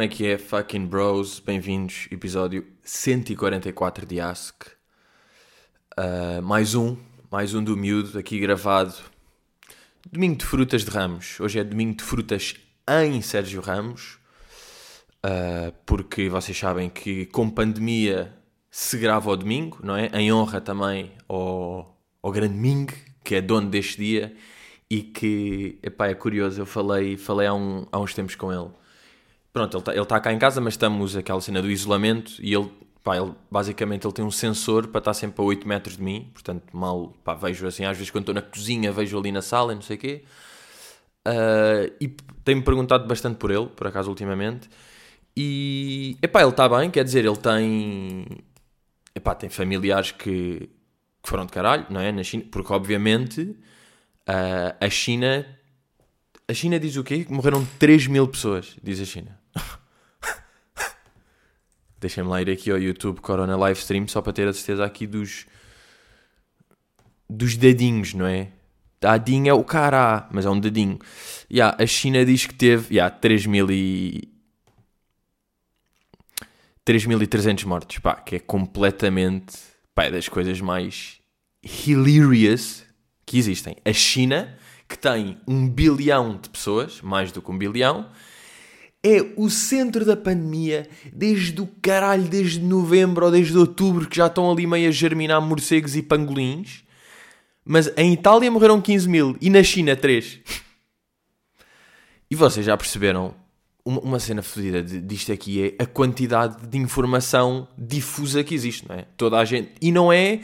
Como é que é, fucking bros? Bem-vindos, episódio 144 de Ask. Uh, mais um, mais um do miúdo aqui gravado. Domingo de frutas de Ramos. Hoje é domingo de frutas em Sérgio Ramos. Uh, porque vocês sabem que com pandemia se grava ao domingo, não é? Em honra também ao, ao grande Ming, que é dono deste dia e que, epá, é curioso, eu falei, falei há, um, há uns tempos com ele. Pronto, ele está tá cá em casa, mas estamos aquela cena do isolamento e ele, pá, ele, basicamente ele tem um sensor para estar sempre a 8 metros de mim, portanto mal, pá, vejo assim, às vezes quando estou na cozinha, vejo ali na sala e não sei o quê. Uh, e tem-me perguntado bastante por ele, por acaso, ultimamente. E, epá, ele está bem, quer dizer, ele tem, epá, tem familiares que, que foram de caralho, não é? Na China, porque obviamente Uh, a China. A China diz o quê? Morreram 3 mil pessoas, diz a China. Deixem-me lá ir aqui ao YouTube Corona Livestream só para ter a certeza aqui dos. dos dedinhos, não é? Dadinho é o cara, mas é um dedinho. Yeah, a China diz que teve yeah, 3 mil e. 3.300 mortos, pá, que é completamente, pá, é das coisas mais hilarious que existem. A China, que tem um bilhão de pessoas, mais do que um bilhão, é o centro da pandemia desde o caralho, desde novembro ou desde outubro, que já estão ali meio a germinar morcegos e pangolins. Mas em Itália morreram 15 mil e na China 3. E vocês já perceberam uma, uma cena fodida disto aqui é a quantidade de informação difusa que existe, não é? Toda a gente. E não é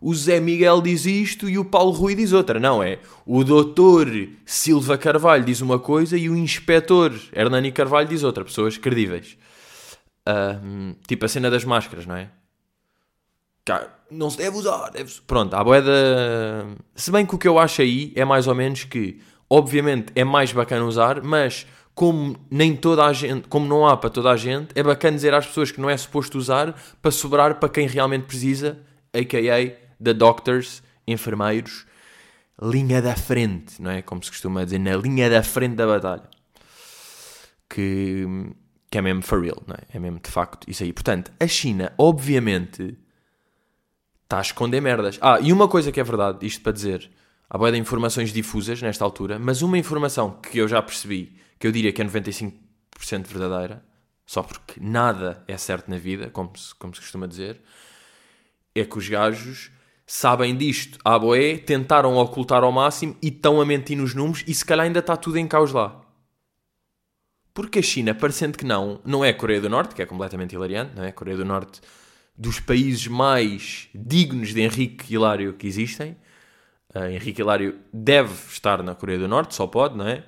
o Zé Miguel diz isto e o Paulo Rui diz outra. Não, é o doutor Silva Carvalho diz uma coisa e o inspetor Hernani Carvalho diz outra. Pessoas credíveis. Uh, tipo a cena das máscaras, não é? Não se deve usar. Deve... Pronto, a boeda. Se bem que o que eu acho aí é mais ou menos que, obviamente, é mais bacana usar, mas como nem toda a gente, como não há para toda a gente, é bacana dizer às pessoas que não é suposto usar para sobrar para quem realmente precisa, a.k.a da doctors, enfermeiros, linha da frente, não é? Como se costuma dizer, na linha da frente da batalha. Que, que é mesmo for real, não é? É mesmo de facto isso aí. Portanto, a China, obviamente, está a esconder merdas. Ah, e uma coisa que é verdade, isto para dizer, há boia de informações difusas nesta altura, mas uma informação que eu já percebi, que eu diria que é 95% verdadeira, só porque nada é certo na vida, como se, como se costuma dizer, é que os gajos sabem disto. A boé tentaram ocultar ao máximo e estão a mentir nos números e se calhar ainda está tudo em caos lá. Porque a China, parecendo que não, não é a Coreia do Norte, que é completamente hilariante, não é? A Coreia do Norte dos países mais dignos de Henrique Hilário que existem. Uh, Henrique Hilário deve estar na Coreia do Norte, só pode, não é?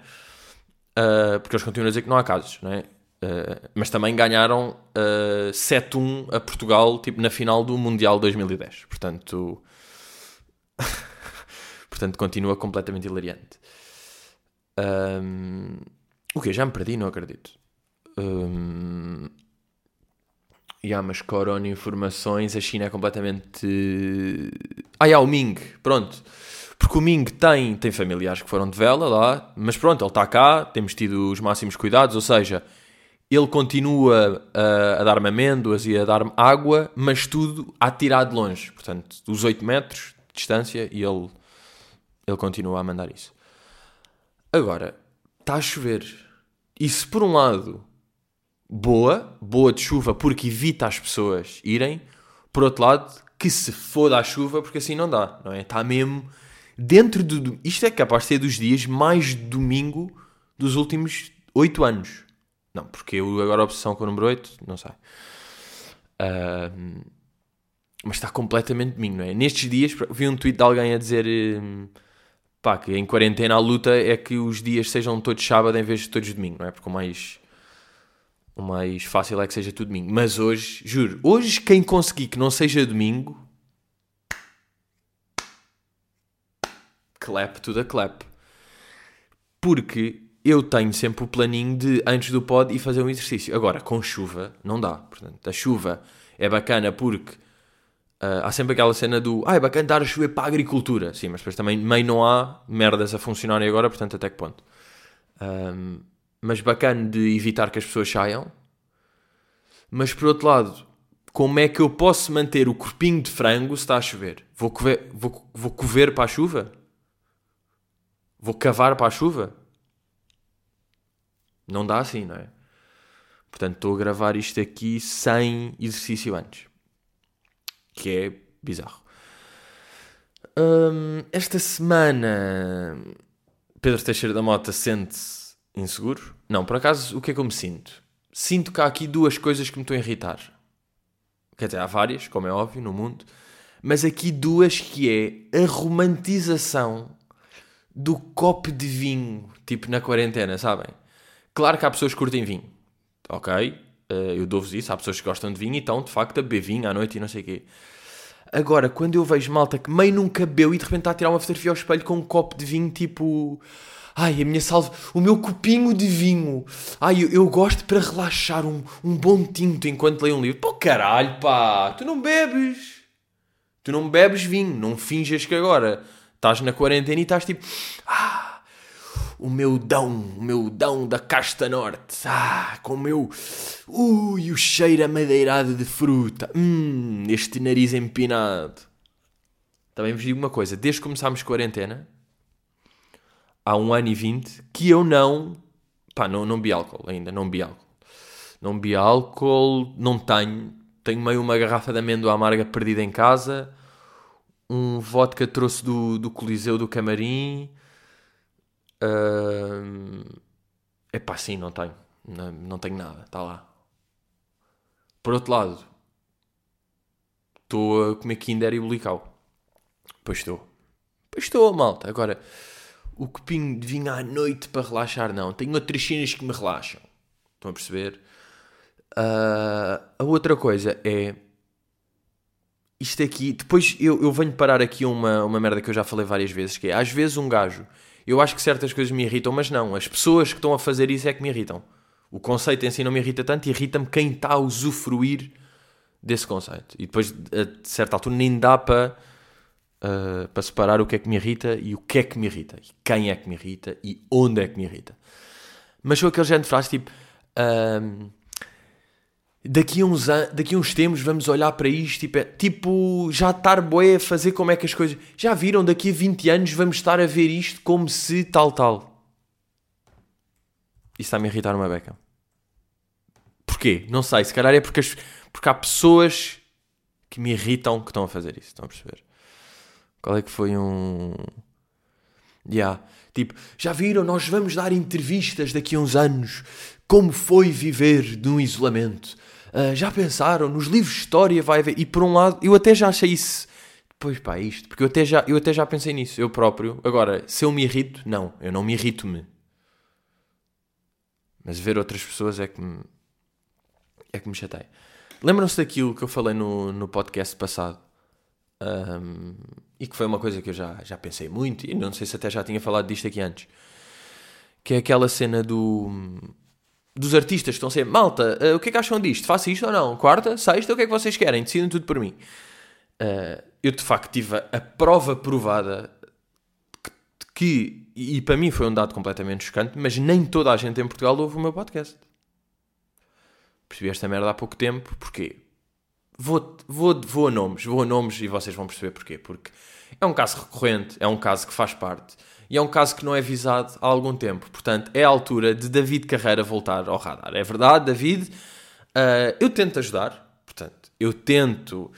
Uh, porque eles continuam a dizer que não há casos, não é? Uh, mas também ganharam uh, 7-1 a Portugal tipo, na final do Mundial 2010. Portanto, Portanto, continua completamente hilariante. Um, o que? Já me perdi? Não acredito. Um, yeah, mas Corona informações, a China é completamente. Ah, yeah, o Ming, pronto. Porque o Ming tem, tem familiares que foram de vela lá, mas pronto, ele está cá, temos tido os máximos cuidados, ou seja, ele continua a, a dar-me amêndoas e a dar-me água, mas tudo a tirar de longe. Portanto, os 8 metros, distância e ele, ele continua a mandar isso. Agora, está a chover. Se por um lado, boa, boa de chuva porque evita as pessoas irem, por outro lado, que se foda a chuva porque assim não dá, não é? Está mesmo dentro do. Isto é capaz de ser dos dias mais domingo dos últimos 8 anos. Não, porque eu agora obsessão com o número 8, não sei. Uh, mas está completamente domingo, não é? Nestes dias vi um tweet de alguém a dizer hum, pá, que em quarentena a luta é que os dias sejam todos sábado em vez de todos domingo, não é? Porque o mais, o mais fácil é que seja tudo domingo. Mas hoje, juro, hoje quem conseguir que não seja domingo, clap to the clap. Porque eu tenho sempre o planinho de antes do pod e fazer um exercício. Agora, com chuva, não dá. Portanto, a chuva é bacana porque Uh, há sempre aquela cena do ah, é bacana dar a chover para a agricultura. Sim, mas depois também meio não há merdas a funcionarem agora, portanto, até que ponto? Um, mas bacana de evitar que as pessoas saiam. Mas por outro lado, como é que eu posso manter o corpinho de frango se está a chover? Vou cover, vou, vou cover para a chuva? Vou cavar para a chuva? Não dá assim, não é? Portanto, estou a gravar isto aqui sem exercício antes. Que é bizarro. Hum, esta semana, Pedro Teixeira da Mota sente-se inseguro? Não, por acaso, o que é que eu me sinto? Sinto que há aqui duas coisas que me estão a irritar. Quer dizer, há várias, como é óbvio, no mundo. Mas aqui duas que é a romantização do copo de vinho, tipo na quarentena, sabem? Claro que há pessoas que curtem vinho, ok? Uh, eu dou-vos isso, há pessoas que gostam de vinho e estão, de facto, a beber vinho à noite e não sei o quê. Agora, quando eu vejo malta que meio nunca bebeu e de repente está a tirar uma fotografia ao espelho com um copo de vinho, tipo... Ai, a minha salva, o meu copinho de vinho. Ai, eu, eu gosto para relaxar um, um bom tinto enquanto leio um livro. Pô, caralho, pá, tu não bebes. Tu não bebes vinho, não finjas que agora estás na quarentena e estás tipo... Ah, o meu dão, o meu dão da casta norte. Ah, com o meu. Ui, o cheiro amadeirado de fruta. Hum, este nariz empinado. Também vos digo uma coisa: desde que começámos quarentena, há um ano e vinte, que eu não. Pá, não, não bi álcool ainda, não bi álcool. Não bi álcool, não tenho. Tenho meio uma garrafa de amêndoa amarga perdida em casa. Um vodka trouxe do, do Coliseu do Camarim é uh, pá, sim, não tenho. Não, não tenho nada, está lá. Por outro lado, estou a comer Kinder e Bulical. Pois estou. Pois estou, malta. Agora, o copinho de vinho à noite para relaxar, não. Tenho outras cenas que me relaxam. Estão a perceber? Uh, a outra coisa é. Isto aqui. Depois eu, eu venho parar aqui uma, uma merda que eu já falei várias vezes. Que é, às vezes um gajo eu acho que certas coisas me irritam, mas não. As pessoas que estão a fazer isso é que me irritam. O conceito em si não me irrita tanto, irrita-me quem está a usufruir desse conceito. E depois, a certa altura, nem dá para, uh, para separar o que é que me irrita e o que é que me irrita. E quem é que me irrita e onde é que me irrita. Mas sou aquele género de frase tipo. Uh, daqui a uns, daqui a uns tempos vamos olhar para isto tipo, é, tipo já estar boé a fazer como é que as coisas. Já viram? Daqui a 20 anos vamos estar a ver isto como se tal, tal. Isso está-me irritar uma beca. Porquê? Não sei. Se calhar é porque, as, porque há pessoas que me irritam que estão a fazer isso. Estão a perceber? Qual é que foi um. Yeah. Tipo, já viram? Nós vamos dar entrevistas daqui a uns anos. Como foi viver num isolamento? Uh, já pensaram? Nos livros de história vai haver. E por um lado, eu até já achei isso. Pois pá, isto. Porque eu até, já, eu até já pensei nisso, eu próprio. Agora, se eu me irrito, não. Eu não me irrito-me. Mas ver outras pessoas é que me. É que me chateia. Lembram-se daquilo que eu falei no, no podcast passado? Um, e que foi uma coisa que eu já, já pensei muito, e não sei se até já tinha falado disto aqui antes. Que é aquela cena do dos artistas que estão sempre, malta, uh, o que é que acham disto? Faço isto ou não? Quarta? Sexta? O que é que vocês querem? Decidem tudo por mim. Uh, eu de facto tive a, a prova provada que, que, e para mim foi um dado completamente chocante, mas nem toda a gente em Portugal ouve o meu podcast. Percebi esta merda há pouco tempo, porquê? Vou, vou, vou a nomes, vou a nomes e vocês vão perceber porquê. Porque é um caso recorrente, é um caso que faz parte e é um caso que não é visado há algum tempo. Portanto, é a altura de David Carreira voltar ao radar. É verdade, David, uh, eu tento ajudar, portanto, eu tento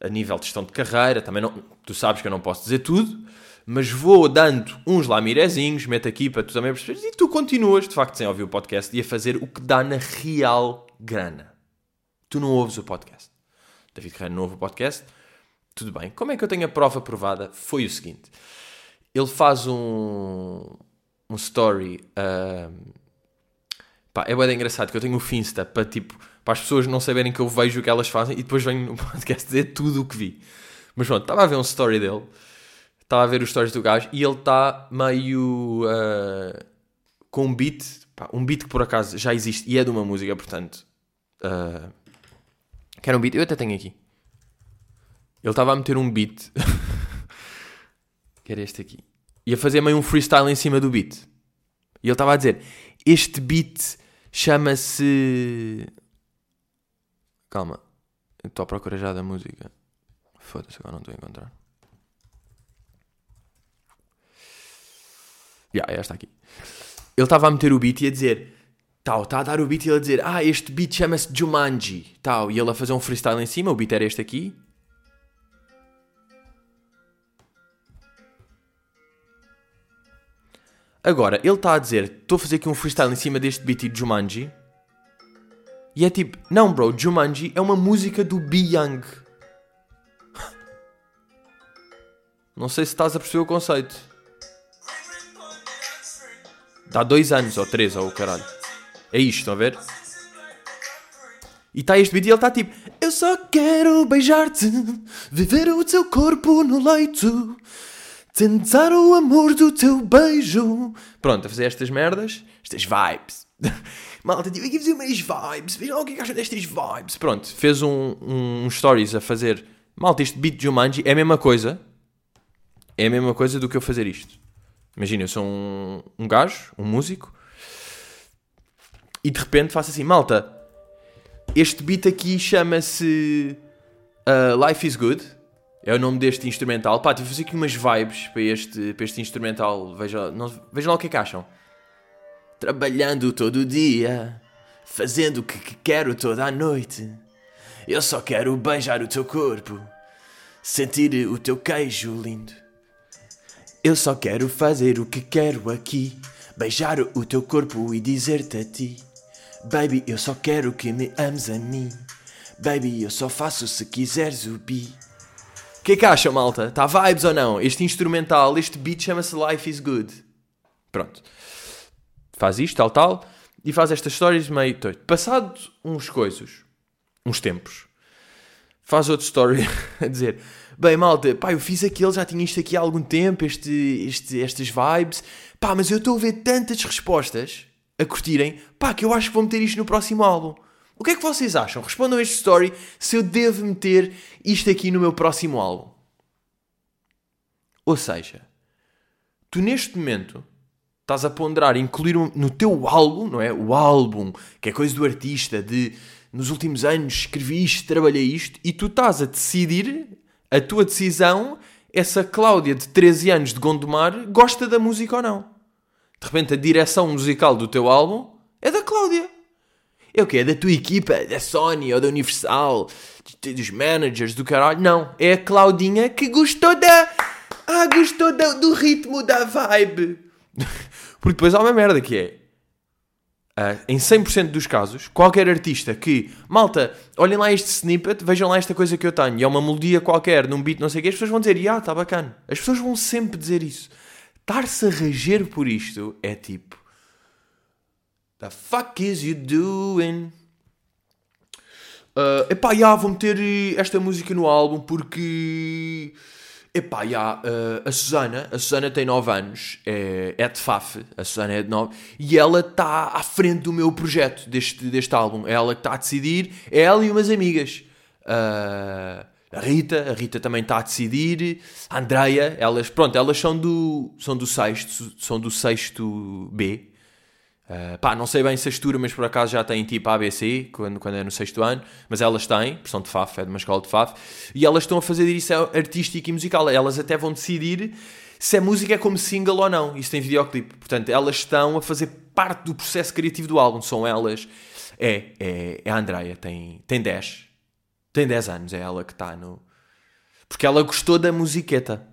a nível de gestão de carreira, também não, tu sabes que eu não posso dizer tudo, mas vou dando uns lamirezinhos, meto aqui para tu também perceberes, e tu continuas, de facto, sem ouvir o podcast e a fazer o que dá na real grana. Tu não ouves o podcast. David Carreira não ouve o podcast, tudo bem. Como é que eu tenho a prova provada? Foi o seguinte ele faz um, um story. Uh, pá, é bem engraçado que eu tenho o Finsta para tipo para as pessoas não saberem que eu vejo o que elas fazem e depois venho no podcast dizer tudo o que vi. Mas pronto, estava a ver um story dele, estava a ver os stories do gajo e ele está meio uh, com um beat, pá, um beat que por acaso já existe e é de uma música, portanto. Uh, que era um beat, eu até tenho aqui. Ele estava a meter um beat. que era este aqui. Ia fazer meio um freestyle em cima do beat. E ele estava a dizer: Este beat chama-se. Calma. Estou à procura já da música. Foda-se, agora não estou a encontrar. Já, yeah, esta aqui. Ele estava a meter o beat e a dizer. Tal, está a dar o beat e ele a dizer. Ah, este beat chama-se Jumanji. Tal, e ele a fazer um freestyle em cima. O beat era este aqui. Agora, ele está a dizer, estou a fazer aqui um freestyle em cima deste beat de Jumanji. E é tipo, não bro, Jumanji é uma música do Be Young. Não sei se estás a perceber o conceito. Dá dois anos, ou três, ou o caralho. É isto, estão a ver? E está este vídeo e ele está tipo Eu só quero beijar-te Viver o teu corpo no leito Tentar o amor do teu beijo. Pronto, a fazer estas merdas, estas vibes. Malta, tive aqui a fazer umas vibes. Vejam o que é que acham destas vibes. Pronto, fez um, um, um stories a fazer. Malta, este beat de Jumanji é a mesma coisa. É a mesma coisa do que eu fazer isto. Imagina, eu sou um, um gajo, um músico. E de repente faço assim, malta. Este beat aqui chama-se uh, Life is Good é o nome deste instrumental. Pá, tive fazer aqui umas vibes para este, para este instrumental. Vejam, não, vejam lá o que é que acham. Trabalhando todo dia, fazendo o que, que quero toda a noite. Eu só quero beijar o teu corpo, sentir o teu queijo lindo. Eu só quero fazer o que quero aqui, beijar o teu corpo e dizer-te a ti. Baby, eu só quero que me ames a mim. Baby, eu só faço se quiseres o bi que é que acham, malta? Está vibes ou não? Este instrumental, este beat chama-se Life is Good. Pronto. Faz isto, tal, tal. E faz estas histórias meio. Passado uns coisas, uns tempos, faz outra story a dizer: Bem, malta, pá, eu fiz aquele, já tinha isto aqui há algum tempo, este, este, estas vibes. Pá, mas eu estou a ver tantas respostas a curtirem, pá, que eu acho que vou meter isto no próximo álbum. O que é que vocês acham? Respondam este story se eu devo meter isto aqui no meu próximo álbum. Ou seja, tu neste momento estás a ponderar incluir no teu álbum, não é? O álbum, que é coisa do artista, de nos últimos anos escrevi isto, trabalhei isto, e tu estás a decidir, a tua decisão, essa Cláudia de 13 anos de Gondomar gosta da música ou não. De repente a direção musical do teu álbum é da Cláudia. É o quê? É da tua equipa, da Sony ou da Universal, dos managers do caralho? Não, é a Claudinha que gostou da. Ah, gostou do ritmo, da vibe. Porque depois há uma merda que é. Uh, em 100% dos casos, qualquer artista que, malta, olhem lá este snippet, vejam lá esta coisa que eu tenho, e é uma melodia qualquer, num beat, não sei o quê, as pessoas vão dizer, ah, está bacana. As pessoas vão sempre dizer isso. Estar-se a reger por isto é tipo, The fuck is you doing? Uh, epá, já, vou meter esta música no álbum porque. Epá, já, uh, a Susana, a Susana tem 9 anos, é, é de FAF, a Susana é de 9, e ela está à frente do meu projeto, deste, deste álbum. É ela que está a decidir, é ela e umas amigas. Uh, a Rita, a Rita também está a decidir, a Andreia, elas, pronto, elas são do, são do sexto, são do sexto B, Uh, pá, não sei bem se a estura, mas por acaso já tem tipo ABC, quando, quando é no sexto ano, mas elas têm, são de FAF, é de uma escola de FAF, e elas estão a fazer isso artística e musical. Elas até vão decidir se a música é como single ou não. Isso tem videoclipe. Portanto, elas estão a fazer parte do processo criativo do álbum. São elas. É, é, é a Andreia, tem, tem 10. Tem 10 anos, é ela que está no. Porque ela gostou da musiqueta.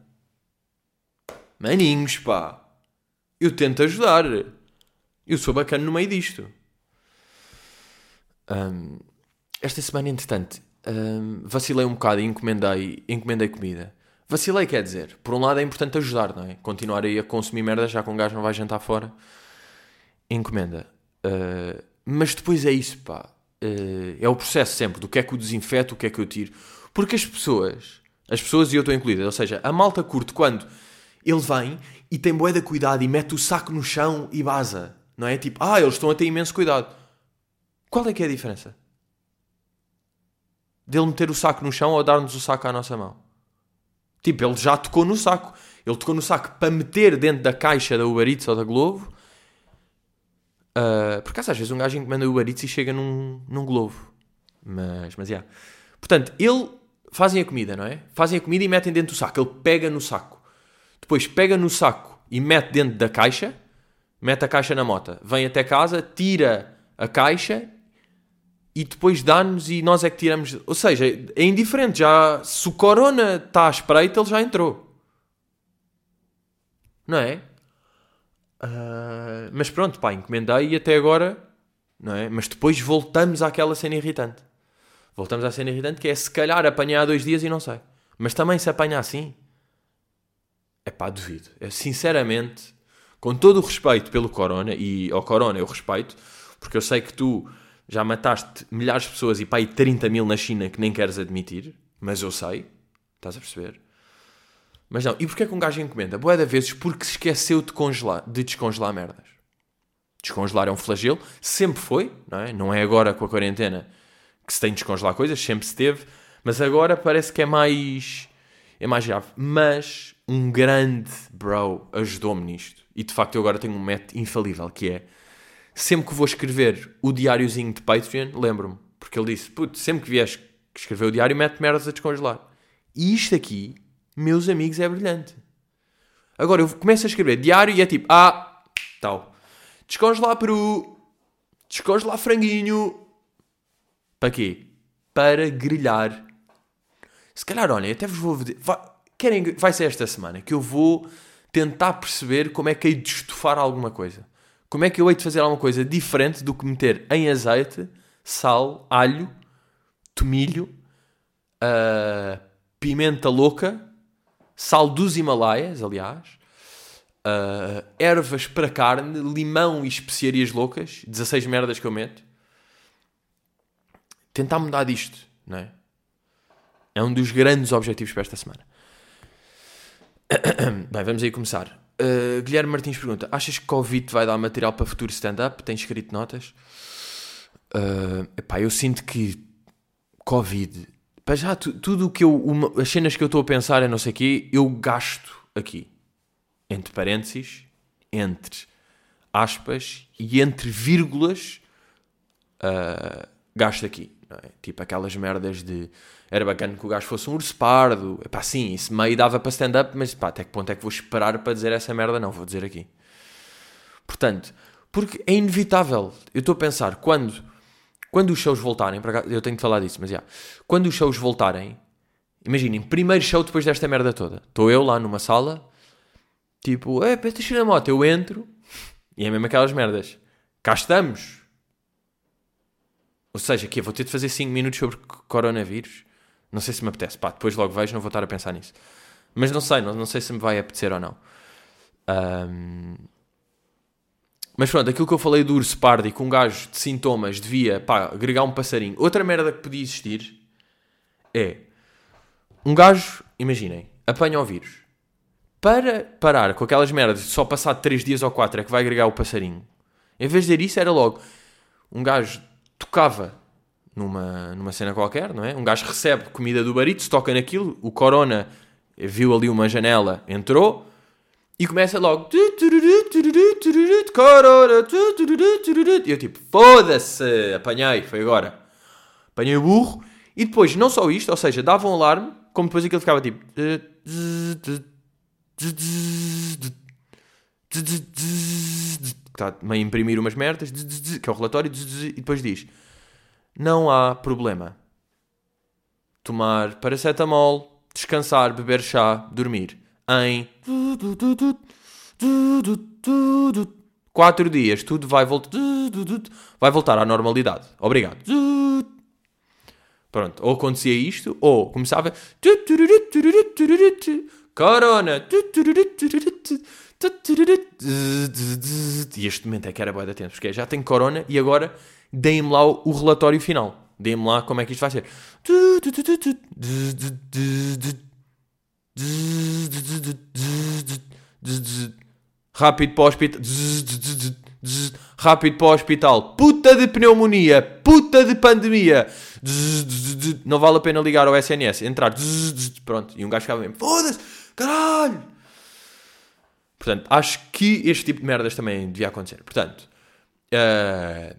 Maninhos, pá. Eu tento ajudar. Eu sou bacana no meio disto. Um, esta semana, entretanto, um, vacilei um bocado e encomendei, encomendei comida. Vacilei quer dizer, por um lado é importante ajudar, não é? Continuar aí a consumir merda já com um gajo não vai jantar fora. Encomenda. Uh, mas depois é isso, pá. Uh, é o processo sempre do que é que eu desinfeto, o que é que eu tiro. Porque as pessoas, as pessoas e eu estou incluída, ou seja, a malta curte quando ele vem e tem boeda cuidado e mete o saco no chão e baza. Não é tipo, ah, eles estão a ter imenso cuidado. Qual é que é a diferença? Dele meter o saco no chão ou dar-nos o saco à nossa mão? Tipo, ele já tocou no saco. Ele tocou no saco para meter dentro da caixa da Uber Eats ou da Globo. Uh, por acaso, às vezes um gajo o Uber Eats e chega num, num globo. Mas, mas, yeah. Portanto, ele... Fazem a comida, não é? Fazem a comida e metem dentro do saco. Ele pega no saco. Depois pega no saco e mete dentro da caixa. Mete a caixa na mota. Vem até casa, tira a caixa e depois dá-nos e nós é que tiramos. Ou seja, é indiferente. Já, se o corona está à espreita, ele já entrou. Não é? Uh, mas pronto, pá, encomendei e até agora, não é? Mas depois voltamos àquela cena irritante. Voltamos à cena irritante que é se calhar apanhar dois dias e não sei. Mas também se apanha assim. É pá, duvido. É, sinceramente, com todo o respeito pelo Corona, e ao Corona eu respeito, porque eu sei que tu já mataste milhares de pessoas e pá, e 30 mil na China que nem queres admitir, mas eu sei, estás a perceber? Mas não, e porquê que um gajo encomenda? Boa da vezes porque se esqueceu de, congelar, de descongelar merdas. Descongelar é um flagelo, sempre foi, não é? Não é agora com a quarentena que se tem de descongelar coisas, sempre se teve, mas agora parece que é mais. é mais grave. Mas um grande bro ajudou-me nisto. E de facto eu agora tenho um método infalível que é sempre que vou escrever o diáriozinho de Patreon, lembro-me. Porque ele disse: Putz, sempre que vies escrever o diário, mete merdas a descongelar. E isto aqui meus amigos, é brilhante. Agora eu começo a escrever diário e é tipo, ah, tal. Descongelar peru, descongelar franguinho. Para quê? Para grelhar. Se calhar, olha, até vos vou. Vai, querem, vai ser esta semana que eu vou tentar perceber como é que hei de estufar alguma coisa. Como é que eu hei de fazer alguma coisa diferente do que meter em azeite, sal, alho, tomilho, uh, pimenta louca sal dos Himalaias, aliás, uh, ervas para carne, limão e especiarias loucas, 16 merdas que eu meto. Tentar mudar disto, não é? É um dos grandes objetivos para esta semana. Bem, vamos aí começar. Uh, Guilherme Martins pergunta: Achas que Covid vai dar material para futuro stand-up? Tens escrito notas? Uh, epá, eu sinto que Covid para já, tudo o que eu. Uma, as cenas que eu estou a pensar é não sei o quê, eu gasto aqui. Entre parênteses, entre aspas e entre vírgulas, uh, gasto aqui. É? Tipo aquelas merdas de. Era bacana que o gajo fosse um urso pardo. Epá, sim, isso meio dava para stand-up, mas pá, até que ponto é que vou esperar para dizer essa merda? Não, vou dizer aqui. Portanto, porque é inevitável. Eu estou a pensar, quando quando os shows voltarem, eu tenho de falar disso, mas já. Quando os shows voltarem, imaginem, primeiro show depois desta merda toda. Estou eu lá numa sala, tipo, é, pesta na moto, eu entro, e é mesmo aquelas merdas. Cá estamos. Ou seja, que vou ter de fazer 5 minutos sobre coronavírus. Não sei se me apetece. Pá, depois logo vejo, não vou estar a pensar nisso. Mas não sei, não, não sei se me vai apetecer ou não. Um, mas pronto, aquilo que eu falei do urso pardo e com um gajo de sintomas devia, pá, agregar um passarinho. Outra merda que podia existir é um gajo, imaginem, apanha o vírus. Para parar com aquelas merdas de só passar 3 dias ou 4 é que vai agregar o passarinho. Em vez de dizer isso, era logo um gajo tocava numa, numa cena qualquer, não é? Um gajo recebe comida do barito, toca naquilo, o corona viu ali uma janela, entrou e começa logo. E eu tipo, foda-se, apanhei, foi agora. Apanhei o burro. E depois, não só isto, ou seja, dava um alarme, como depois aquilo ficava tipo. Está a imprimir umas merdas, que é o relatório, e depois diz: Não há problema. Tomar paracetamol, descansar, beber chá, dormir em quatro dias tudo vai vai voltar à normalidade. Obrigado. Pronto, ou acontecia isto, ou começava Corona e este momento é que era boa da tempo, porque já tem corona e agora deem-me lá o relatório final. Deem-me lá como é que isto vai ser. Rápido para o hospital. Rápido para o hospital. Puta de pneumonia. Puta de pandemia. Não vale a pena ligar ao SNS. Entrar. Pronto. E um gajo ficava mesmo. Foda-se. Caralho. Portanto, acho que este tipo de merdas também devia acontecer. Portanto, uh,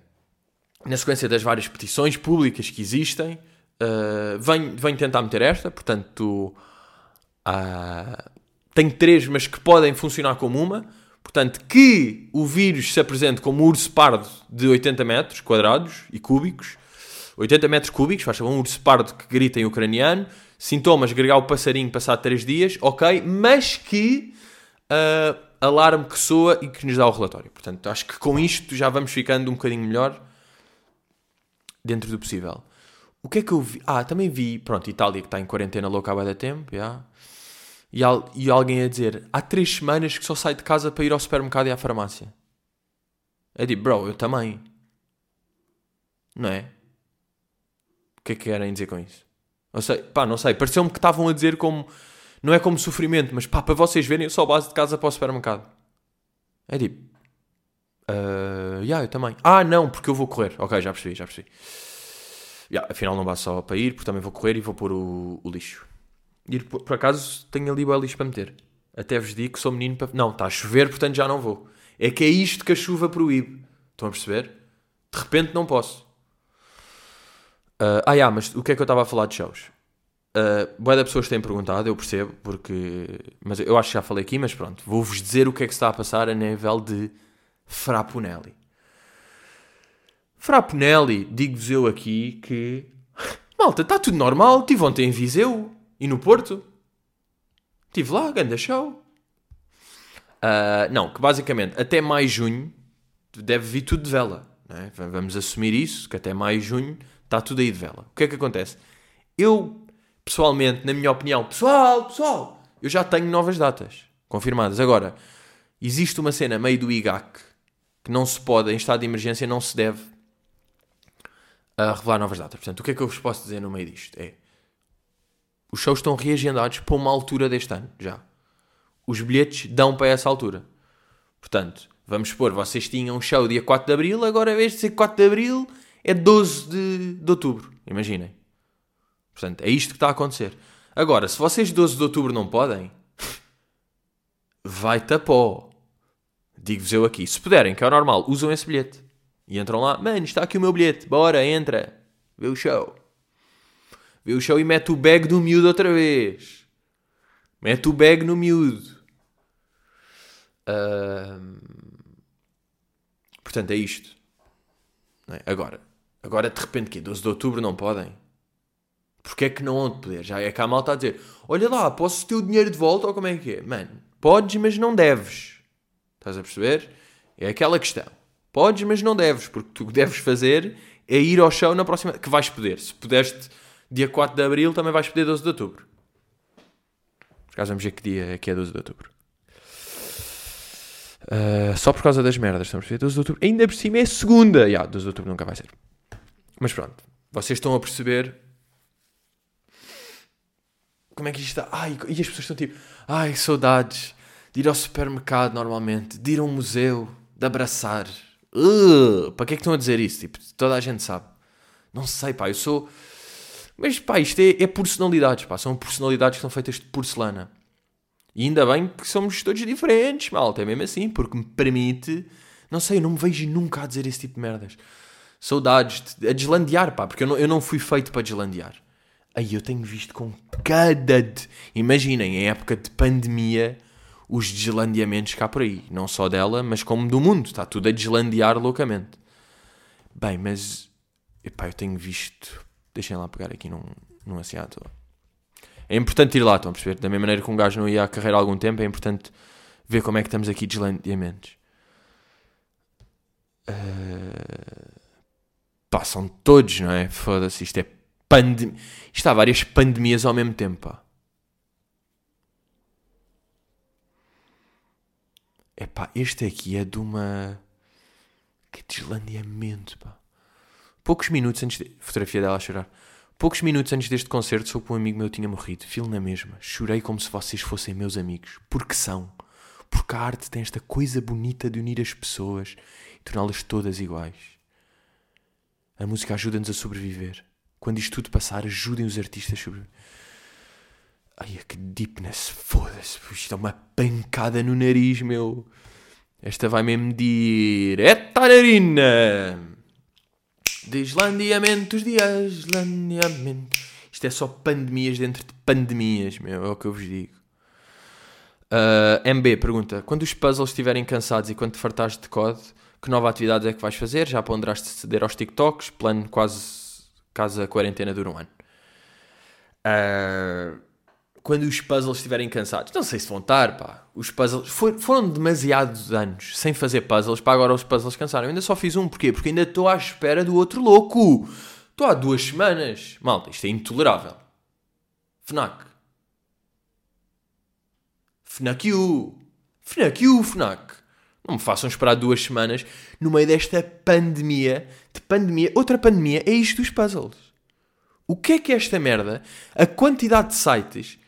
na sequência das várias petições públicas que existem, uh, venho, venho tentar meter esta, portanto, uh, tenho três, mas que podem funcionar como uma. Portanto, que o vírus se apresente como um urso pardo de 80 metros quadrados e cúbicos, 80 metros cúbicos, faz um urso pardo que grita em ucraniano, sintomas, gregar o passarinho passado 3 dias, ok, mas que uh, alarme que soa e que nos dá o relatório. Portanto, acho que com isto já vamos ficando um bocadinho melhor dentro do possível. O que é que eu vi? Ah, também vi, pronto, Itália que está em quarentena louca há da tempo, já. E, e alguém a dizer, há três semanas que só sai de casa para ir ao supermercado e à farmácia. Eu digo, bro, eu também. Não é? O que é que querem dizer com isso? Não sei, pá, não sei. Pareceu-me que estavam a dizer como não é como sofrimento, mas pá, para vocês verem, eu só base de casa para o supermercado. É tipo. Uh, yeah, eu também. Ah, não, porque eu vou correr. Ok, já percebi, já percebi. Yeah, afinal, não basta só para ir, porque também vou correr e vou pôr o, o lixo. Ir, por, por, acaso, tenho ali o lixo para meter. Até vos digo que sou menino para. Não, está a chover, portanto já não vou. É que é isto que a chuva proíbe. Estão a perceber? De repente não posso. Uh, ah, yeah, mas o que é que eu estava a falar de shows? Uh, boa da pessoas têm perguntado, eu percebo, porque. Mas eu acho que já falei aqui, mas pronto. Vou-vos dizer o que é que está a passar a nível de Frapunelli. Frapunelli, digo-vos eu aqui que. Malta, está tudo normal. Estive ontem em Viseu e no Porto. Estive lá, ganda show. Uh, não, que basicamente até mais junho deve vir tudo de vela. É? Vamos assumir isso, que até mais junho está tudo aí de vela. O que é que acontece? Eu pessoalmente, na minha opinião, pessoal, pessoal, eu já tenho novas datas confirmadas. Agora, existe uma cena meio do IGAC que não se pode, em estado de emergência, não se deve a revelar novas datas. Portanto, o que é que eu vos posso dizer no meio disto? É os shows estão reagendados para uma altura deste ano, já. Os bilhetes dão para essa altura. Portanto, vamos supor, vocês tinham um show dia 4 de Abril, agora em vez de ser 4 de Abril, é 12 de, de Outubro. Imaginem. Portanto, é isto que está a acontecer. Agora, se vocês 12 de outubro não podem, vai-te a pó. Digo-vos eu aqui. Se puderem, que é o normal, usam esse bilhete. E entram lá, mano, está aqui o meu bilhete, bora, entra, vê o show. Vê o show e mete o bag do miúdo outra vez. Mete o bag no miúdo. Portanto, é isto. É? Agora, agora de repente que 12 de outubro não podem. Porque é que não hão de poder? Já é que a malta a dizer: Olha lá, posso ter o dinheiro de volta ou como é que é? Mano, podes, mas não deves. Estás a perceber? É aquela questão. Podes, mas não deves. Porque tu deves fazer é ir ao chão na próxima. Que vais poder. Se pudeste dia 4 de abril, também vais poder 12 de outubro. Por acaso vamos ver que dia é que é 12 de outubro. Uh, só por causa das merdas, estamos a ver? 12 de outubro. Ainda por cima é segunda. Já, yeah, 12 de outubro nunca vai ser. Mas pronto. Vocês estão a perceber como é que isto está? Ai, e as pessoas estão tipo, ai, saudades de ir ao supermercado normalmente, de ir a um museu, de abraçar. Uh, para que é que estão a dizer isso? Tipo, toda a gente sabe. Não sei, pá, eu sou. Mas pá, isto é, é personalidades, pá, são personalidades que são feitas de porcelana. E ainda bem que somos todos diferentes, malta, é mesmo assim, porque me permite. Não sei, eu não me vejo nunca a dizer esse tipo de merdas. Saudades, de, a deslandear, pá, porque eu não, eu não fui feito para deslandear. Aí eu tenho visto com cada. De... Imaginem, em época de pandemia, os deslandeamentos cá por aí. Não só dela, mas como do mundo. Está tudo a deslandear loucamente. Bem, mas. Epá, eu tenho visto. Deixem lá pegar aqui num, num assim à toa. É importante ir lá, estão a perceber? Da mesma maneira que um gajo não ia à carreira há algum tempo, é importante ver como é que estamos aqui deslandeamentos. Uh... Todos, não é? Foda-se, isto é pandemia. Isto há várias pandemias ao mesmo tempo, pá. Epá, este aqui é de uma... Que deslandeamento, pá. Poucos minutos antes... De... Fotografia dela a chorar. Poucos minutos antes deste concerto soube que um amigo meu tinha morrido. Filo na mesma. Chorei como se vocês fossem meus amigos. Porque são. Porque a arte tem esta coisa bonita de unir as pessoas e torná-las todas iguais. A música ajuda-nos a sobreviver quando isto tudo passar, ajudem os artistas sobre. Ai, que deepness, foda-se, isto é uma pancada no nariz, meu. Esta vai mesmo direto à narina. Deslandeamentos de aslandeamento. Isto é só pandemias dentro de pandemias, meu, é o que eu vos digo. Uh, MB pergunta: quando os puzzles estiverem cansados e quando te fartares de code, que nova atividade é que vais fazer? Já ponderaste ceder aos TikToks? Plano quase caso a quarentena dure um ano. Uh, quando os puzzles estiverem cansados, não sei se vão estar, pá. Os puzzles for, foram demasiados anos sem fazer puzzles para agora os puzzles cansaram. Eu ainda só fiz um, porquê? Porque ainda estou à espera do outro louco. Estou há duas semanas. Malta, isto é intolerável. FNAC. FNAC U. FNAC U, FNAC. Não me façam esperar duas semanas no meio desta pandemia. De pandemia. Outra pandemia é isto dos puzzles. O que é que é esta merda? A quantidade de sites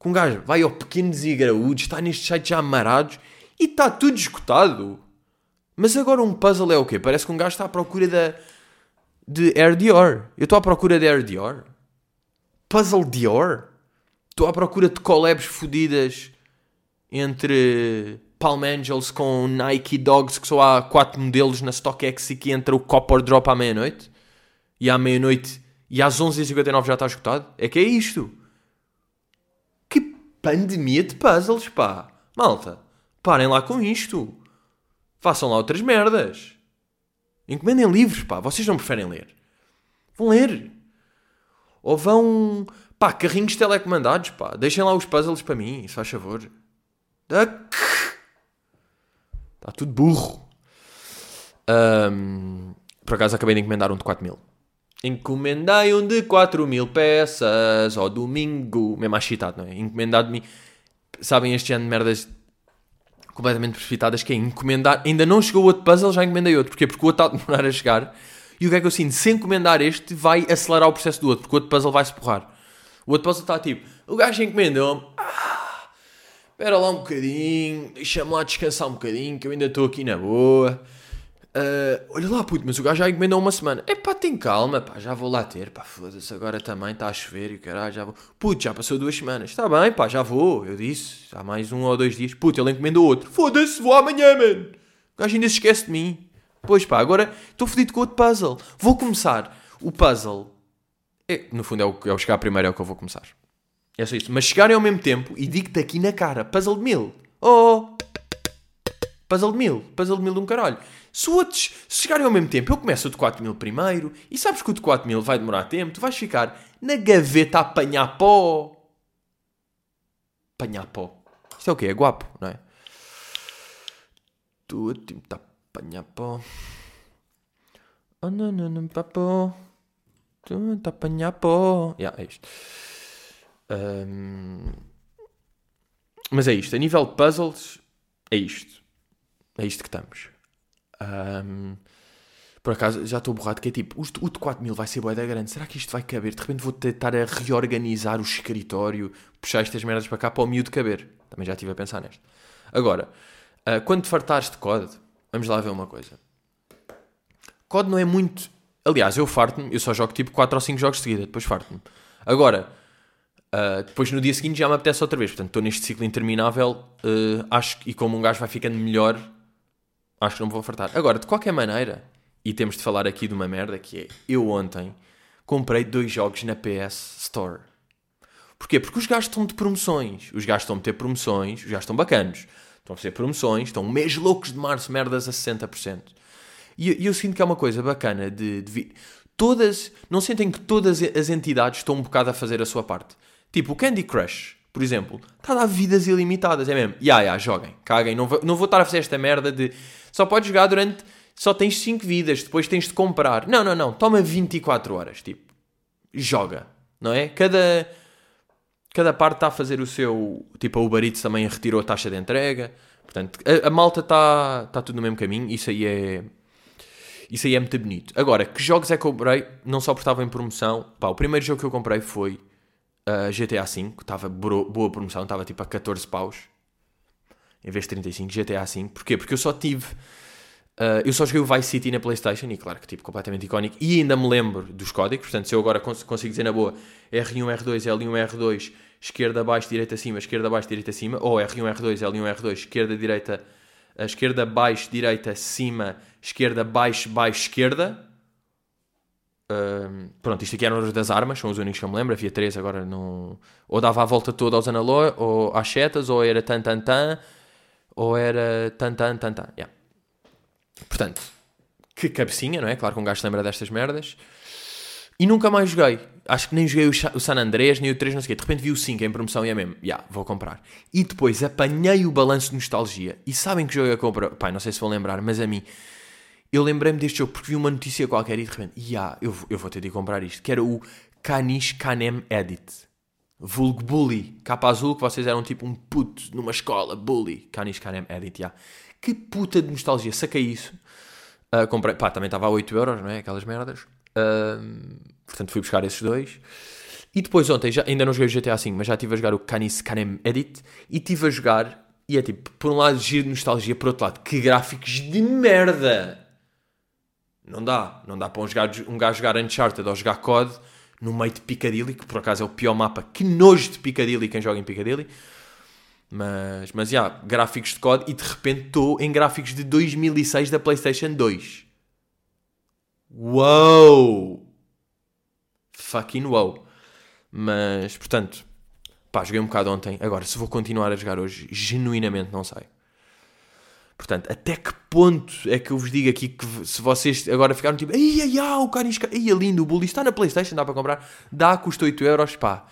que um gajo vai ao pequenos e graúdos, está nestes sites já amarados e está tudo escutado. Mas agora um puzzle é o quê? Parece que um gajo está à procura da, de Air Dior. Eu estou à procura de Air Dior. Puzzle Dior. Estou à procura de collabs fodidas entre Palm Angels com Nike Dogs, que só há 4 modelos na StockX e que entra o Copper Drop à meia-noite. E à meia-noite e às 11h59 já está escutado. É que é isto. Que pandemia de puzzles, pá. Malta, parem lá com isto. Façam lá outras merdas. Encomendem livros, pá. Vocês não preferem ler. Vão ler. Ou vão... Pá, carrinhos telecomandados, pá. Deixem lá os puzzles para mim, se faz favor. Está tudo burro. Um, por acaso acabei de encomendar um de 4 mil. Encomendai um de 4 mil peças ao domingo. Mesmo excitado, não é? Encomendado-me. Sabem este ano de merdas completamente precipitadas que é encomendar. Ainda não chegou outro puzzle, já encomendei outro. Porquê? Porque o outro está a demorar a chegar. E o que é que eu sinto? Se encomendar este, vai acelerar o processo do outro, porque o outro puzzle vai-se borrar. O outro puzzle está tipo, o gajo encomendou-me. Ah, espera lá um bocadinho, deixa-me lá descansar um bocadinho, que eu ainda estou aqui na boa. Uh, olha lá, puto, mas o gajo já encomendou uma semana. É pá, tem calma, pá, já vou lá ter. Pá, foda-se, agora também está a chover e o caralho, já vou. Puto, já passou duas semanas. Está bem, pá, já vou. Eu disse, há mais um ou dois dias. Puto, ele encomendou outro. Foda-se, vou amanhã, mano. O gajo ainda se esquece de mim. Pois pá, agora estou fodido com outro puzzle. Vou começar. O puzzle, é, no fundo, é o, é o chegar primeiro, é o que eu vou começar. É só isso. Mas chegarem ao mesmo tempo e digo-te aqui na cara: puzzle de mil. Oh! Puzzle de mil. Puzzle de mil de um caralho. Se outros chegarem ao mesmo tempo, eu começo o de 4 mil primeiro, e sabes que o de 4 mil vai demorar tempo, tu vais ficar na gaveta a apanhar pó. Apanhar pó. Isto é o quê? É guapo, não é? Tu está a apanhar pó. Oh, não, não, não, papo. Tu a apanhar pó. Yeah, é isto. Um... Mas é isto. A nível de puzzles, é isto. É isto que estamos. Um, por acaso já estou borrado que é tipo, o de 4 mil vai ser boeda grande, será que isto vai caber? De repente vou tentar a reorganizar o escritório, puxar estas merdas para cá para o miúdo caber. Também já estive a pensar nesta. Agora, uh, quando fartares de COD, vamos lá ver uma coisa. COD não é muito. Aliás, eu farto-me, eu só jogo tipo 4 ou 5 jogos de seguida, depois farto-me. Agora, uh, depois no dia seguinte já me apetece outra vez. Portanto, estou neste ciclo interminável, uh, acho que, e como um gajo vai ficando melhor, acho que não me vou fartar. Agora, de qualquer maneira, e temos de falar aqui de uma merda que é, eu ontem comprei dois jogos na PS Store. Porquê? Porque os gajos estão de promoções. Os gajos estão a meter promoções, os gajos estão bacanos. Estão a fazer promoções, estão mês loucos de março, merdas a 60%. E, e eu sinto que é uma coisa bacana de, de Todas, não sentem que todas as entidades estão um bocado a fazer a sua parte. Tipo, o Candy Crush, por exemplo, está a dar vidas ilimitadas, é mesmo. Ya, ya, joguem, caguem. Não vou, não vou estar a fazer esta merda de só podes jogar durante. Só tens 5 vidas, depois tens de comprar. Não, não, não. Toma 24 horas. Tipo, joga. Não é? Cada. Cada parte está a fazer o seu. Tipo, a Uber Eats também retirou a taxa de entrega. Portanto, a, a malta está tá tudo no mesmo caminho. Isso aí é. Isso aí é muito bonito. Agora, que jogos é que eu comprei? Não só porque estava em promoção. Pá, o primeiro jogo que eu comprei foi uh, GTA V. Estava boa promoção. Estava tipo a 14 paus em vez de 35, GTA V. Porquê? Porque eu só tive. Uh, eu só joguei o Vice City na PlayStation e, claro, que tipo, completamente icónico. E ainda me lembro dos códigos, portanto, se eu agora cons consigo dizer na boa R1, R2, L1, R2, esquerda, baixo, direita, acima, esquerda, baixo, direita, acima, ou R1, R2, L1, R2, esquerda, direita, A esquerda, baixo, direita, cima, esquerda, baixo, baixo, esquerda. Pronto, isto aqui eram os das armas, são os únicos que eu me lembro. Havia três, agora não. Ou dava a volta toda aos analógicos, ou às setas, ou era tan tan tan, ou era tan tan tan tan. Yeah. Portanto, que cabecinha, não é? Claro que um gajo se lembra destas merdas. E nunca mais joguei. Acho que nem joguei o San Andrés, nem o 3, não sei o quê. De repente vi o 5 em promoção e é mesmo, já, yeah, vou comprar. E depois apanhei o balanço de nostalgia. E sabem que jogo eu compro? Pai, não sei se vão lembrar, mas a mim eu lembrei-me deste jogo porque vi uma notícia qualquer e de repente, yeah, eu, eu vou ter de comprar isto, que era o Kanish Kanem Edit. Vulgo Bully. Capa azul, que vocês eram tipo um puto numa escola. Bully. Kanish Kanem Edit, yeah. Que puta de nostalgia. Saquei isso. Uh, comprei, pá, também estava a 8 euros, não é? Aquelas merdas. Uh, portanto, fui buscar esses dois. E depois ontem, já, ainda não joguei o GTA V, mas já estive a jogar o Canis Canem Edit. E estive a jogar, e é tipo, por um lado, giro de nostalgia, por outro lado, que gráficos de merda! Não dá. Não dá para um gajo, um gajo jogar Uncharted ou jogar COD no meio de Piccadilly, que por acaso é o pior mapa. Que nojo de Piccadilly quem joga em Piccadilly. Mas, mas, já, yeah, gráficos de COD e de repente estou em gráficos de 2006 da PlayStation 2. Uou! Fucking wow. Mas, portanto, pá, joguei um bocado ontem. Agora, se vou continuar a jogar hoje, genuinamente não sei. Portanto, até que ponto é que eu vos digo aqui que se vocês agora ficaram tipo, ai, ai, o Canisca, ai, é lindo, o Bully está na Playstation, dá para comprar, dá, custa 8 euros, pá.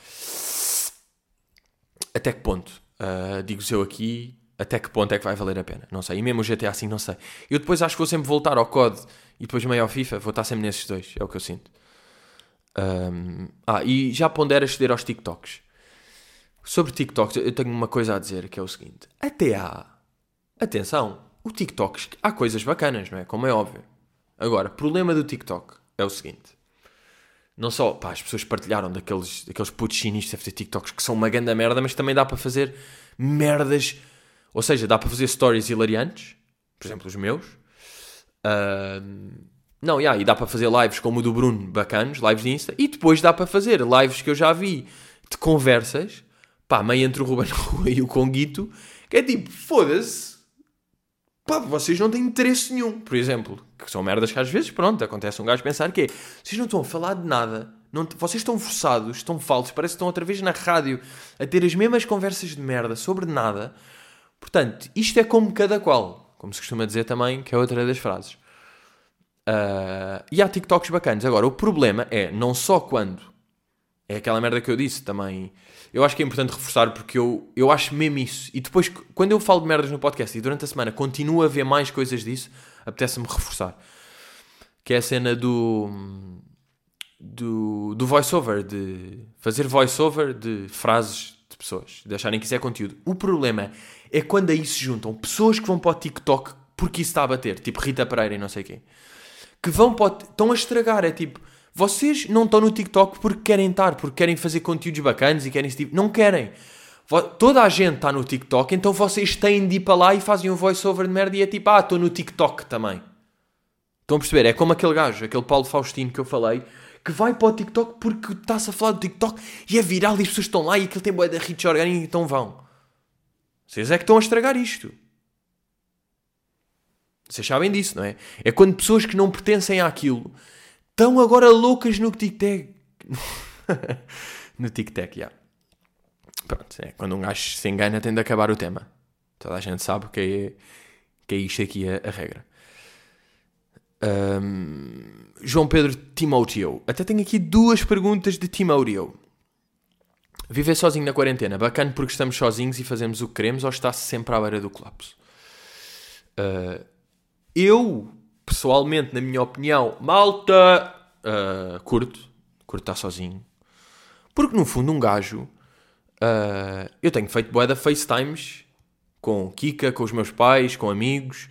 Até que ponto? Uh, Digo-vos eu aqui, até que ponto é que vai valer a pena? Não sei. E mesmo o GTA assim, não sei. Eu depois acho que vou sempre voltar ao COD e depois meio ao FIFA, vou estar sempre nesses dois, é o que eu sinto. Um, ah, e já pondera ceder aos TikToks. Sobre TikToks, eu tenho uma coisa a dizer que é o seguinte: até há Atenção, o TikTok, há coisas bacanas, não é? Como é óbvio. Agora, problema do TikTok é o seguinte. Não só, pá, as pessoas partilharam daqueles, daqueles putos chinistas a fazer TikToks que são uma grande merda, mas também dá para fazer merdas. Ou seja, dá para fazer stories hilariantes, por exemplo, os meus. Uh, não, yeah, e dá para fazer lives como o do Bruno, bacanos, lives de Insta. E depois dá para fazer lives que eu já vi de conversas, pá, meio entre o Ruben Rua e o Conguito, que é tipo, foda-se, pá, vocês não têm interesse nenhum, por exemplo. Que são merdas que às vezes, pronto, acontece um gajo pensar que é, vocês não estão a falar de nada, não, vocês estão forçados, estão falsos, parece que estão outra vez na rádio a ter as mesmas conversas de merda sobre nada. Portanto, isto é como cada qual, como se costuma dizer também, que é outra das frases. Uh, e há TikToks bacanas. Agora, o problema é não só quando é aquela merda que eu disse também eu acho que é importante reforçar porque eu, eu acho mesmo isso. E depois, quando eu falo de merdas no podcast e durante a semana continuo a ver mais coisas disso, apetece-me reforçar. Que é a cena do. do, do voice-over, de fazer voice-over de frases de pessoas, de acharem que isso é conteúdo. O problema é quando aí se juntam pessoas que vão para o TikTok porque isso está a bater, tipo Rita Pereira e não sei quem, que vão para o, estão a estragar. É tipo vocês não estão no TikTok porque querem estar, porque querem fazer conteúdos bacanas e querem esse tipo. Não querem. Toda a gente está no TikTok, então vocês têm de ir para lá e fazem um voice-over de merda e é tipo, ah, estou no TikTok também. Estão a perceber? É como aquele gajo, aquele Paulo Faustino que eu falei, que vai para o TikTok porque está-se a falar do TikTok e é viral e as pessoas estão lá e aquilo tem boia da hits orgânica então vão. Vocês é que estão a estragar isto. Vocês sabem disso, não é? É quando pessoas que não pertencem àquilo estão agora loucas no TikTok. no TikTok, já. Yeah. Pronto, é, quando um gajo se engana tem de acabar o tema. Toda a gente sabe que é, que é isto aqui a, a regra. Um, João Pedro Timoteo. Até tenho aqui duas perguntas de Timoteo. Viver sozinho na quarentena, bacana porque estamos sozinhos e fazemos o que queremos ou está-se sempre à beira do colapso? Uh, eu pessoalmente, na minha opinião, malta, uh, curto, curto estar sozinho. Porque no fundo, um gajo, uh, eu tenho feito boeda FaceTimes com Kika, com os meus pais, com amigos.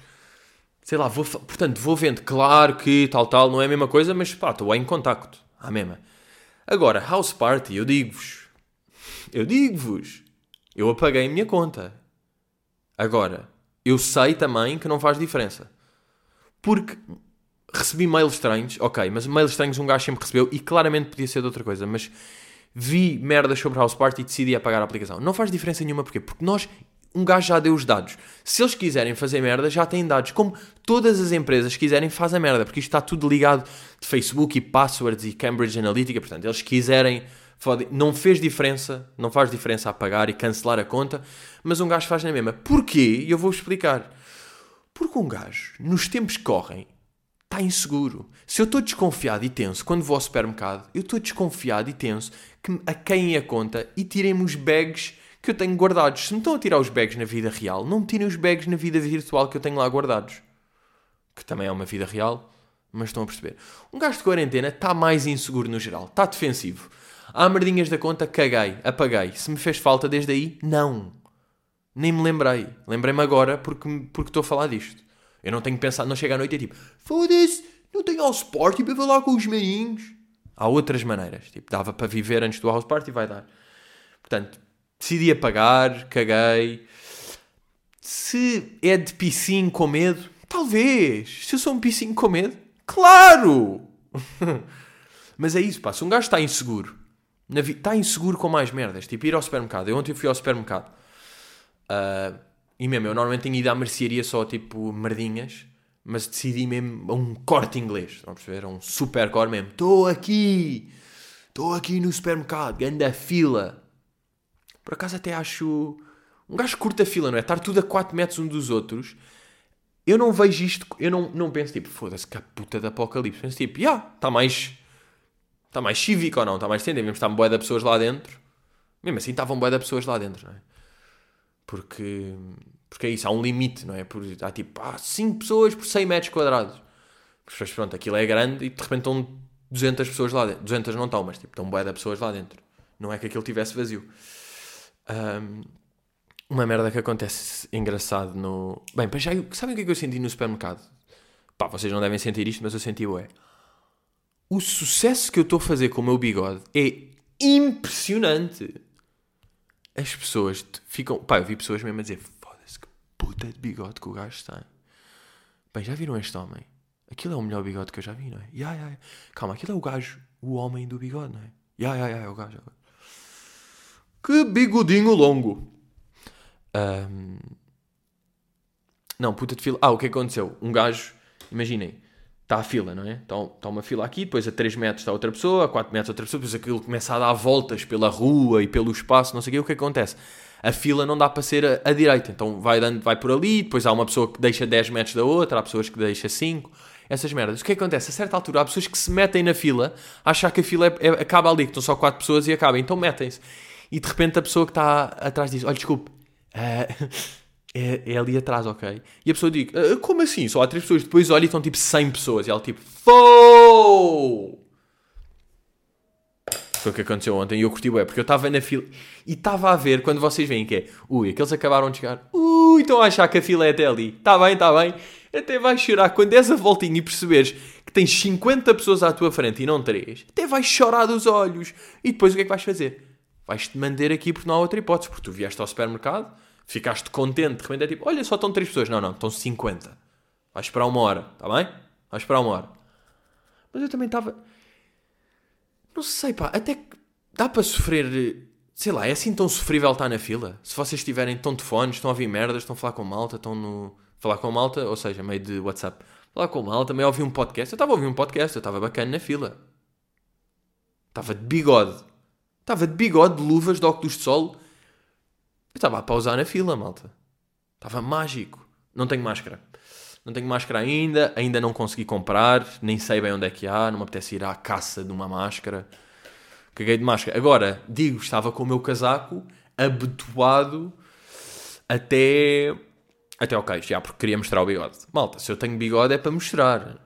Sei lá, vou, portanto, vou vendo, claro que tal, tal, não é a mesma coisa, mas pá, estou em contacto, a mesma. Agora, House Party, eu digo-vos, eu digo-vos, eu apaguei a minha conta. Agora, eu sei também que não faz diferença. Porque recebi mails estranhos, ok, mas mails estranhos um gajo sempre recebeu e claramente podia ser de outra coisa, mas vi merdas sobre House Party e decidi apagar a aplicação. Não faz diferença nenhuma, porquê? Porque nós, um gajo já deu os dados. Se eles quiserem fazer merda, já têm dados. Como todas as empresas quiserem, fazem merda, porque isto está tudo ligado de Facebook e passwords e Cambridge Analytica. Portanto, eles quiserem, não fez diferença, não faz diferença apagar e cancelar a conta, mas um gajo faz na mesma. Porquê? E eu vou explicar. Porque um gajo, nos tempos que correm, está inseguro. Se eu estou desconfiado e tenso quando vou ao supermercado, eu estou desconfiado e tenso que a quem a conta e tirem-me os bags que eu tenho guardados. Se me estão a tirar os bags na vida real, não me tirem os bags na vida virtual que eu tenho lá guardados. Que também é uma vida real, mas estão a perceber. Um gajo de quarentena está mais inseguro no geral, está defensivo. Há merdinhas da conta, caguei, apaguei. Se me fez falta desde aí, não. Nem me lembrei. Lembrei-me agora porque, porque estou a falar disto. Eu não tenho pensado, não chega à noite e é tipo, foda-se, não tenho house party para falar com os maninhos. Há outras maneiras. Tipo, dava para viver antes do house party, vai dar. Portanto, decidi apagar, caguei. Se é de piscinho com medo, talvez. Se eu sou um piscinho com medo, claro! Mas é isso, pá. Se um gajo está inseguro, está inseguro com mais merdas, tipo ir ao supermercado. Eu ontem fui ao supermercado. Uh, e mesmo, eu normalmente tenho ido à mercearia só tipo merdinhas, mas decidi mesmo a um corte inglês. Estão a perceber? A um super core mesmo. Estou aqui! Estou aqui no supermercado, a fila. Por acaso até acho. Um gajo curta a fila, não é? Estar tudo a 4 metros um dos outros. Eu não vejo isto, eu não, não penso tipo, foda-se, que puta de apocalipse. Penso tipo, já, yeah, está mais. Está mais cívico ou não? Está mais tendente. Mesmo está um boé de pessoas lá dentro. Mesmo assim, estavam boé de pessoas lá dentro, não é? Porque, porque é isso, há um limite, não é? Por, há tipo, há 5 pessoas por 100 metros quadrados. Mas pronto, aquilo é grande e de repente estão 200 pessoas lá dentro. 200 não estão, mas tipo, estão boé de pessoas lá dentro. Não é que aquilo tivesse vazio. Um, uma merda que acontece engraçado no. Bem, já, sabem o que é que eu senti no supermercado? Pá, vocês não devem sentir isto, mas eu senti o é. O sucesso que eu estou a fazer com o meu bigode é impressionante as pessoas ficam. Pá, eu vi pessoas mesmo a dizer: foda-se, que puta de bigode que o gajo tem. Bem, já viram este homem? Aquilo é o melhor bigode que eu já vi, não é? Yeah, yeah, yeah. Calma, aquilo é o gajo, o homem do bigode, não é? Ya, ya, ya, é o gajo. Que bigodinho longo. Um... Não, puta de fila. Ah, o que aconteceu? Um gajo, imaginem, está a fila, não é? Está, está uma fila aqui, depois a 3 metros está outra pessoa, a 4 metros outra pessoa, depois aquilo começa a dar voltas pela rua e pelo espaço, não sei o que, o que acontece? A fila não dá para ser a, a, direita, então vai, dando, vai por ali, depois há uma pessoa que deixa 10 metros da outra, há pessoas que deixa 5, essas merdas. O que acontece? A certa altura há pessoas que se metem na fila, achar que a fila é, é, acaba ali, que estão só 4 pessoas e acaba, então metem-se. E de repente a pessoa que está atrás diz: Olha, desculpe, uh, é, é, ali atrás, ok? E a pessoa diz, ah, como assim? Só há três pessoas. Depois olha e estão tipo 100 pessoas. E ela tipo, FOU! Foi o que aconteceu ontem e eu curti bem, porque eu estava na fila e estava a ver quando vocês veem que é, ui, aqueles acabaram de chegar, ui, estão a achar que a fila é até ali. Está bem, está bem. Até vais chorar quando des a voltinha e perceberes que tens 50 pessoas à tua frente e não 3. Até vais chorar dos olhos. E depois o que é que vais fazer? Vais-te manter aqui porque não há outra hipótese, porque tu vieste ao supermercado ficaste contente, de repente é tipo, olha, só estão 3 pessoas. Não, não, estão 50. Vais esperar uma hora, está bem? Vais esperar uma hora. Mas eu também estava. Não sei, pá, até que dá para sofrer. Sei lá, é assim tão sofrível estar na fila? Se vocês estiverem tão de fones, estão a ouvir merdas, estão a falar com malta, estão no. Falar com malta, ou seja, meio de WhatsApp. Falar com malta, também ouvir um podcast. Eu estava a ouvir um podcast, eu estava bacana na fila. Estava de bigode. Estava de bigode, de luvas, de óculos de sol eu estava a pausar na fila, malta. Estava mágico. Não tenho máscara. Não tenho máscara ainda, ainda não consegui comprar, nem sei bem onde é que há, não me apetece ir à caça de uma máscara. Caguei de máscara. Agora, digo, estava com o meu casaco abotoado até, até queixo, já, porque queria mostrar o bigode. Malta, se eu tenho bigode é para mostrar.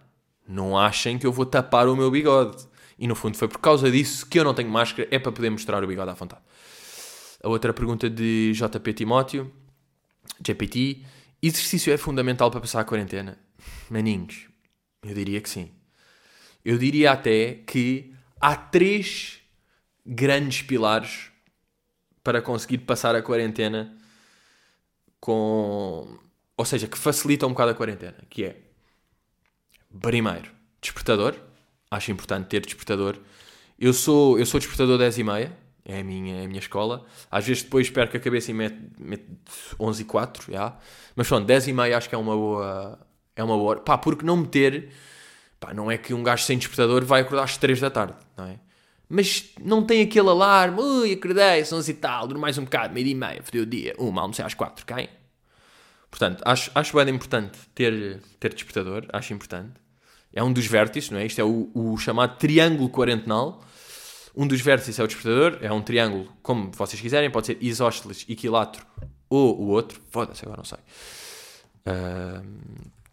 Não achem que eu vou tapar o meu bigode. E no fundo foi por causa disso que eu não tenho máscara, é para poder mostrar o bigode à vontade. A outra pergunta de JP Timóteo, GPT, exercício é fundamental para passar a quarentena? Maninhos, eu diria que sim. Eu diria até que há três grandes pilares para conseguir passar a quarentena com... Ou seja, que facilitam um bocado a quarentena, que é... Primeiro, despertador. Acho importante ter despertador. Eu sou, eu sou despertador 10 e meia é a minha, é a minha escola. Às vezes depois perco a cabeça e meto, meto 11 e 4, já. Mas pronto, 10 e meia acho que é uma boa, é uma boa hora. Pá, porque não meter, pá, não é que um gajo sem despertador vai acordar às 3 da tarde, não é? Mas não tem aquele alarme, ui, acordei, são 11 e tal, durmo mais um bocado, meio e meia, fodeu o dia, uma, almocei às 4, cai. Portanto, acho, acho bem importante ter, ter despertador, acho importante. É um dos vértices, não é? Isto é o, o chamado triângulo quarentenal um dos vértices é o despertador, é um triângulo, como vocês quiserem, pode ser isósceles, equilátero ou o outro. Foda-se, agora não sei.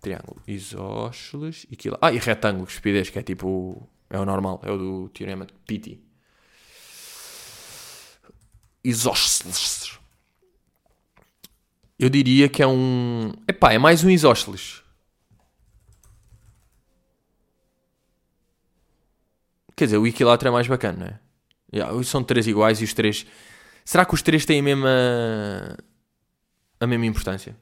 Triângulo, isósceles, equilátero. Ah, e retângulo, estupidez, que é tipo. É o normal, é o do teorema de Pitti. Isósceles. Eu diria que é um. Epá, é mais um isósceles. Quer dizer, o equilátero é mais bacana, não é? Yeah, são três iguais e os três. Será que os três têm a mesma. a mesma importância?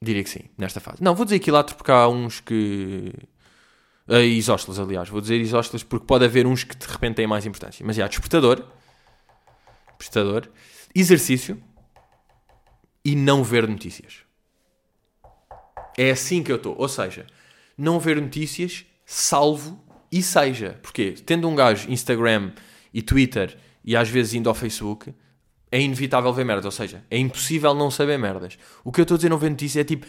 Diria que sim, nesta fase. Não, vou dizer equilátero porque há uns que. Uh, isósceles, aliás. Vou dizer isósceles porque pode haver uns que de repente têm mais importância. Mas já, yeah, despertador. Despertador. Exercício. E não ver notícias. É assim que eu estou. Ou seja, não ver notícias, salvo e seja, porque tendo um gajo Instagram e Twitter e às vezes indo ao Facebook, é inevitável ver merdas. Ou seja, é impossível não saber merdas. O que eu estou a dizer não ver notícias é tipo,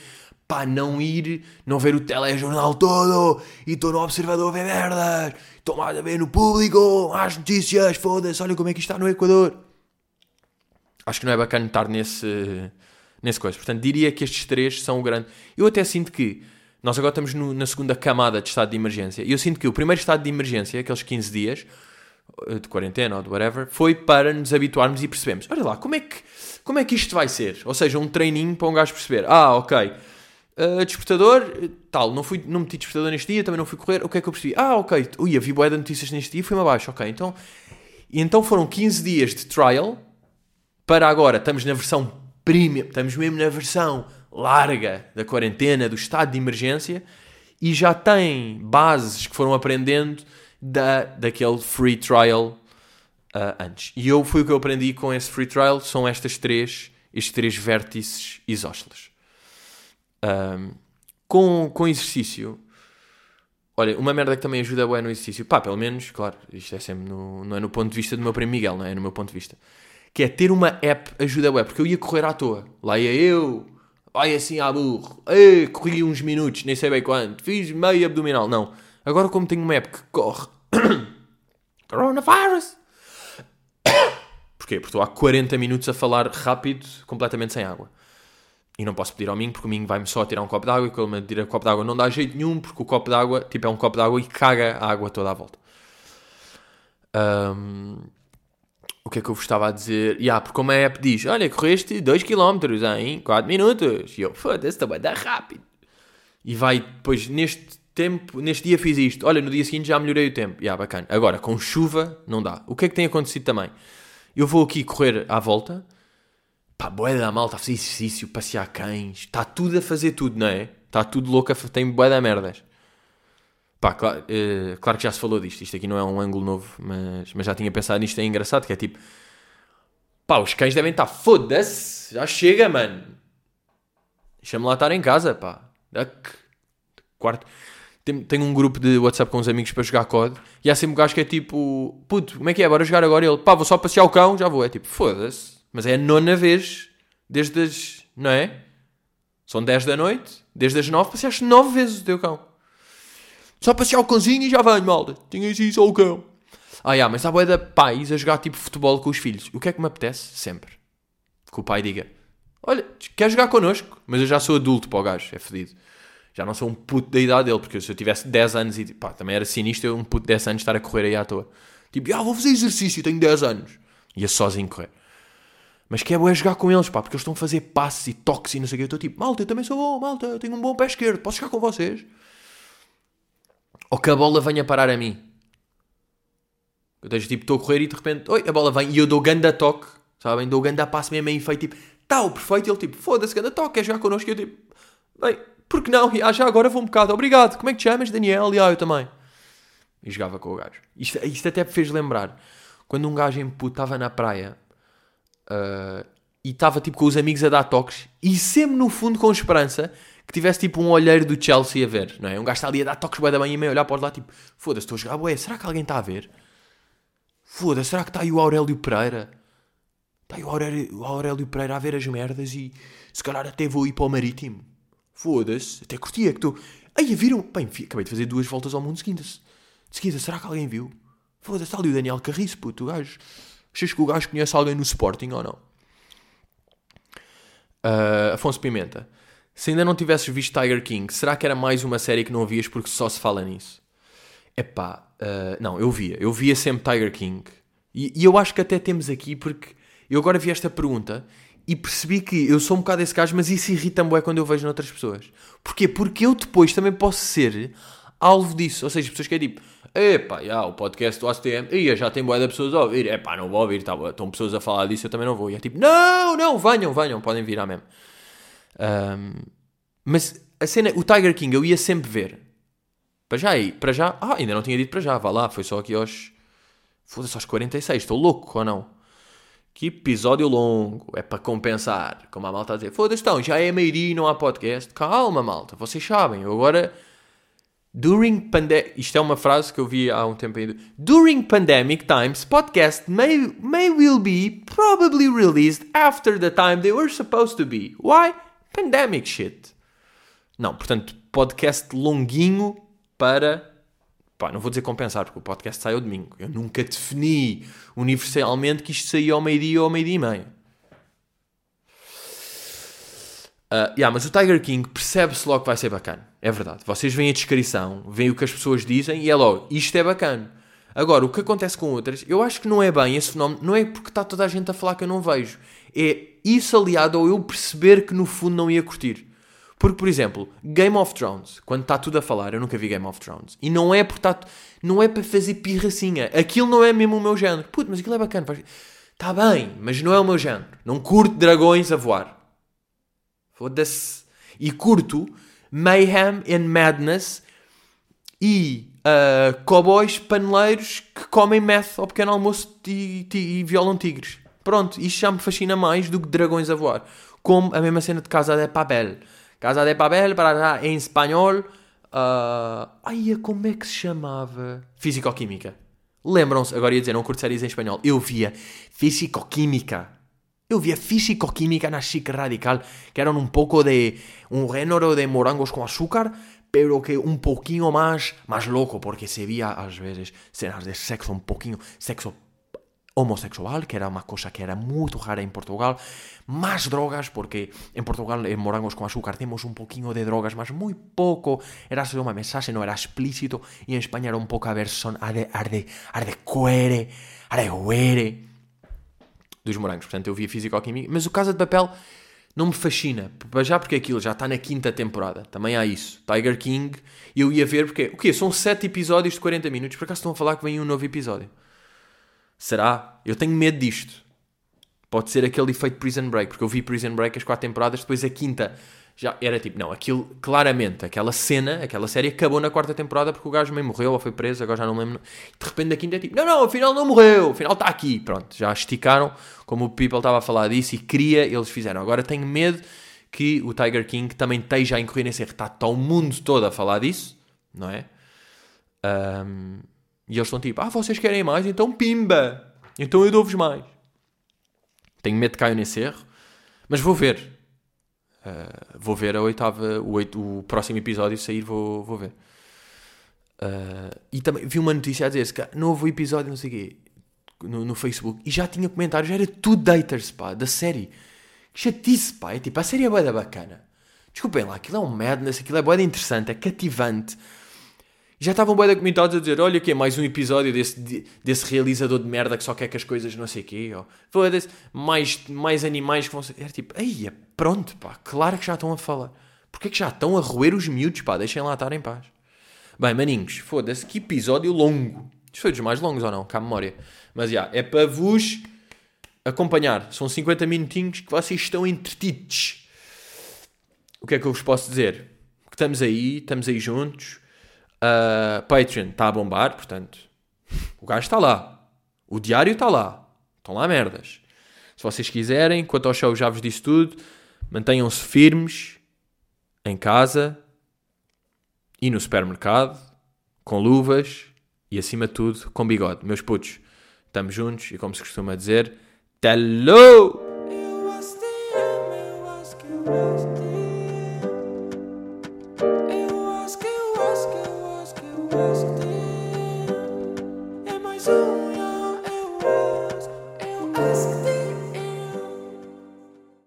pá, não ir, não ver o telejornal todo e estou no observador a ver merdas. Estou mais a ver no público, as notícias, foda-se, olha como é que está no Equador. Acho que não é bacana estar nesse, nesse coisa. Portanto, diria que estes três são o grande. Eu até sinto que nós agora estamos no, na segunda camada de estado de emergência. E eu sinto que o primeiro estado de emergência, aqueles 15 dias eh, de quarentena ou de whatever, foi para nos habituarmos e percebemos. Olha lá, como é que, como é que isto vai ser? Ou seja, um treininho para um gajo perceber. Ah, ok. Uh, despertador, tal, não, fui, não meti despertador neste dia, também não fui correr. O que é que eu percebi? Ah, ok. Ui, havia boé de notícias neste dia fui-me abaixo. Ok, então... E então foram 15 dias de trial para agora. Estamos na versão premium. Estamos mesmo na versão larga da quarentena, do estado de emergência, e já tem bases que foram aprendendo da, daquele free trial uh, antes. E eu foi o que eu aprendi com esse free trial, são estas três, estes três vértices isósceles. Um, com, com exercício, olha, uma merda que também ajuda bem no exercício, pá, pelo menos, claro, isto é sempre no, não é no ponto de vista do meu primo Miguel, não é? é no meu ponto de vista. Que é ter uma app ajuda bem, porque eu ia correr à toa. Lá ia eu, vai assim à burro, Ei, corri uns minutos, nem sei bem quanto, fiz meio abdominal. Não. Agora, como tenho uma app que corre Coronavirus. Porquê? Porque estou há 40 minutos a falar rápido, completamente sem água. E não posso pedir ao Minho, porque o Minho vai-me só tirar um copo d'água e quando me tira um copo d'água não dá jeito nenhum, porque o copo d'água, tipo, é um copo d'água e caga a água toda à volta. Um, o que é que eu vos estava a dizer? Yeah, porque como a app diz, olha, correste 2km em 4 minutos. E eu, foda-se, também dá rápido. E vai, depois, neste tempo, neste dia fiz isto. Olha, no dia seguinte já melhorei o tempo. Yeah, bacana. Agora, com chuva, não dá. O que é que tem acontecido também? Eu vou aqui correr à volta. Pá, boé da malta fazer exercício, passear cães. Está tudo a fazer tudo, não é? Está tudo louco, tem boé da merdas. Pá, claro, uh, claro que já se falou disto. Isto aqui não é um ângulo novo, mas, mas já tinha pensado nisto. É engraçado, que é tipo... Pá, os cães devem estar... Foda-se! Já chega, mano! Deixa-me lá estar em casa, pá. Duck. Quarto... Tenho um grupo de WhatsApp com uns amigos para jogar COD e há sempre um gajo que é tipo, puto, como é que é? Bora jogar agora? Ele, pá, vou só passear o cão, já vou. É tipo, foda-se. Mas é a nona vez desde as, não é? São 10 da noite, desde as 9 passeaste 9 vezes o teu cão. Só passear o cãozinho e já venho, malta. Tinha assim só o cão. Ah, yeah, mas há boia da pais a jogar tipo futebol com os filhos. O que é que me apetece? Sempre. Que o pai diga: Olha, quer jogar connosco? Mas eu já sou adulto para o gajo, é fedido. Já não sou um puto da idade dele, porque se eu tivesse 10 anos e pá, também era sinistro eu, um puto de 10 anos, estar a correr aí à toa. Tipo, ah, vou fazer exercício, tenho 10 anos. Ia sozinho correr. Mas que é bom é jogar com eles, pá, porque eles estão a fazer passes e toques e não sei o que. Eu estou tipo, malta, eu também sou bom, malta, eu tenho um bom pé esquerdo, posso jogar com vocês? Ou que a bola venha parar a mim. Eu deixo tipo, estou a correr e de repente, oi, a bola vem e eu dou ganda toque, sabem? Dou ganda passo mesmo em feito, tipo, tal, perfeito. E ele tipo, foda-se, ganda toque, quer jogar connosco? E eu tipo, bem, por que não? E, ah, já agora vou um bocado, obrigado. Como é que te chamas, Daniel? E ah, eu também. E jogava com o gajo. Isto, isto até me fez lembrar. quando um gajo em puto estava na praia uh, e estava tipo com os amigos a dar toques e sempre no fundo com esperança que tivesse tipo um olheiro do Chelsea a ver, não é? Um gajo está ali a dar toques bué da bem e meio olhar para lá tipo, foda-se, estou a jogar bué, será que alguém está a ver? Foda-se, será que está aí o Aurélio Pereira? Está aí o Aurélio, o Aurélio Pereira a ver as merdas e se calhar até vou ir para o Marítimo. Foda-se, até curtia que estou... Aí, viram? Bem, acabei de fazer duas voltas ao mundo seguinte. De seguida, será que alguém viu? Foda-se, está ali o Daniel Carriço, puto, o gajo. Achas que o gajo conhece alguém no Sporting ou não? Uh, Afonso Pimenta. Se ainda não tivesses visto Tiger King, será que era mais uma série que não vias porque só se fala nisso? Epá, uh, não, eu via. Eu via sempre Tiger King. E, e, eu acho que até temos aqui porque eu agora vi esta pergunta e percebi que eu sou um bocado esse gajo, mas isso irrita-me quando eu vejo noutras pessoas. Porquê? Porque eu depois também posso ser alvo disso. Ou seja, pessoas que é tipo, epá, já, o podcast do ACTM, ia, já tem boa de pessoas a ouvir. Epá, não vou ouvir, tá, estão pessoas a falar disso, eu também não vou. E é tipo, não, não, venham, venham, podem virar mesmo. Um, mas a cena, o Tiger King eu ia sempre ver. Para já aí, para já, ah, ainda não tinha dito para já, vá lá, foi só aqui aos, foda-se, aos 46, estou louco ou não? Que episódio longo, é para compensar. Como a malta a dizer, foda-se, então, já é meio-dia e não há podcast. Calma, malta, vocês sabem. Eu agora, during pandemic, isto é uma frase que eu vi há um tempo ainda. During pandemic times, podcast may, may will be probably released after the time they were supposed to be. Why? Pandemic shit. Não, portanto, podcast longuinho para Pá, não vou dizer compensar, porque o podcast sai ao domingo. Eu nunca defini universalmente que isto saía ao meio-dia ou ao meio-dia e meio. Uh, yeah, mas o Tiger King percebe-se logo que vai ser bacana. É verdade. Vocês veem a descrição, veem o que as pessoas dizem e é logo, isto é bacana. Agora, o que acontece com outras, eu acho que não é bem esse fenómeno, não é porque está toda a gente a falar que eu não vejo. É isso aliado ao eu perceber que no fundo não ia curtir. Porque, por exemplo, Game of Thrones, quando está tudo a falar, eu nunca vi Game of Thrones. E não é porque tá, não é para fazer pirracinha. Aquilo não é mesmo o meu género. Puto, mas aquilo é bacana. Está bem, mas não é o meu género. Não curto dragões a voar. Foda-se. E curto Mayhem and Madness e uh, cowboys paneleiros que comem meth ao pequeno almoço e, e, e violam tigres. Pronto, isto já me fascina mais do que dragões a voar. Como a mesma cena de Casa de Papel Casa de Papel, para em espanhol. Uh... Ai, como é que se chamava? Físico-Química. Lembram-se, agora ia dizer, não curto séries em espanhol. Eu via Físico-Química. Eu via Físico-Química na Chic Radical, que eram um pouco de. um género de morangos com açúcar, pero que un poquinho más, más loco, porque se vía às vezes cenas de sexo un poquinho, sexo homosexual, que era uma coisa que era muito rara em Portugal, mais drogas, porque em Portugal, em morangos com açúcar, temos um pouquinho de drogas, mas muito pouco, era só uma mensagem, não era explícito, e em Espanha era um pouco a versão arde, arde, arde cuere, arde huere, dos morangos, portanto eu via físico-química, mas o Casa de Papel não me fascina, já porque aquilo já está na quinta temporada, também há isso, Tiger King, eu ia ver porque, o quê, são sete episódios de 40 minutos, por acaso estão a falar que vem um novo episódio? Será? Eu tenho medo disto. Pode ser aquele efeito Prison Break, porque eu vi Prison Break as quatro temporadas, depois a quinta já era tipo, não, aquilo claramente, aquela cena, aquela série acabou na quarta temporada porque o gajo meio morreu ou foi preso, agora já não lembro. De repente a quinta é tipo, não, não, afinal não morreu, afinal está aqui. Pronto, já esticaram, como o People estava a falar disso e queria, eles fizeram. Agora tenho medo que o Tiger King também esteja a incorrer nesse erro. Está, está o mundo todo a falar disso, não é? Um, e eles estão tipo, ah, vocês querem mais? Então pimba! Então eu dou-vos mais. Tenho medo de cair nesse erro, mas vou ver. Uh, vou ver a oitava, o, oito, o próximo episódio sair, vou, vou ver. Uh, e também vi uma notícia a dizer que novo episódio, não sei o quê, no, no, Facebook, e já tinha comentários, era tudo daters, pá, da série. Que chatice, pá, é tipo, a série é boa bacana. Desculpem lá, aquilo é um madness, aquilo é boa interessante, é cativante já estavam bem documentados a dizer: olha que é mais um episódio desse, desse realizador de merda que só quer que as coisas não sei o quê. Ou, mais, mais animais que vão ser. Era tipo, aí, pronto, pá, claro que já estão a falar. Porquê que já estão a roer os miúdos, pá? Deixem lá estar em paz. Bem, maninhos, foda-se, que episódio longo. Isto foi dos mais longos ou não? Cá memória. Mas já, é para vos acompanhar. São 50 minutinhos que vocês estão entretidos. O que é que eu vos posso dizer? Que estamos aí, estamos aí juntos Uh, Patreon está a bombar, portanto, o gajo está lá. O diário está lá. Estão lá merdas. Se vocês quiserem, quanto ao show já vos disse tudo, mantenham-se firmes em casa e no supermercado, com luvas e acima de tudo com bigode. Meus putos, estamos juntos e como se costuma dizer, hello!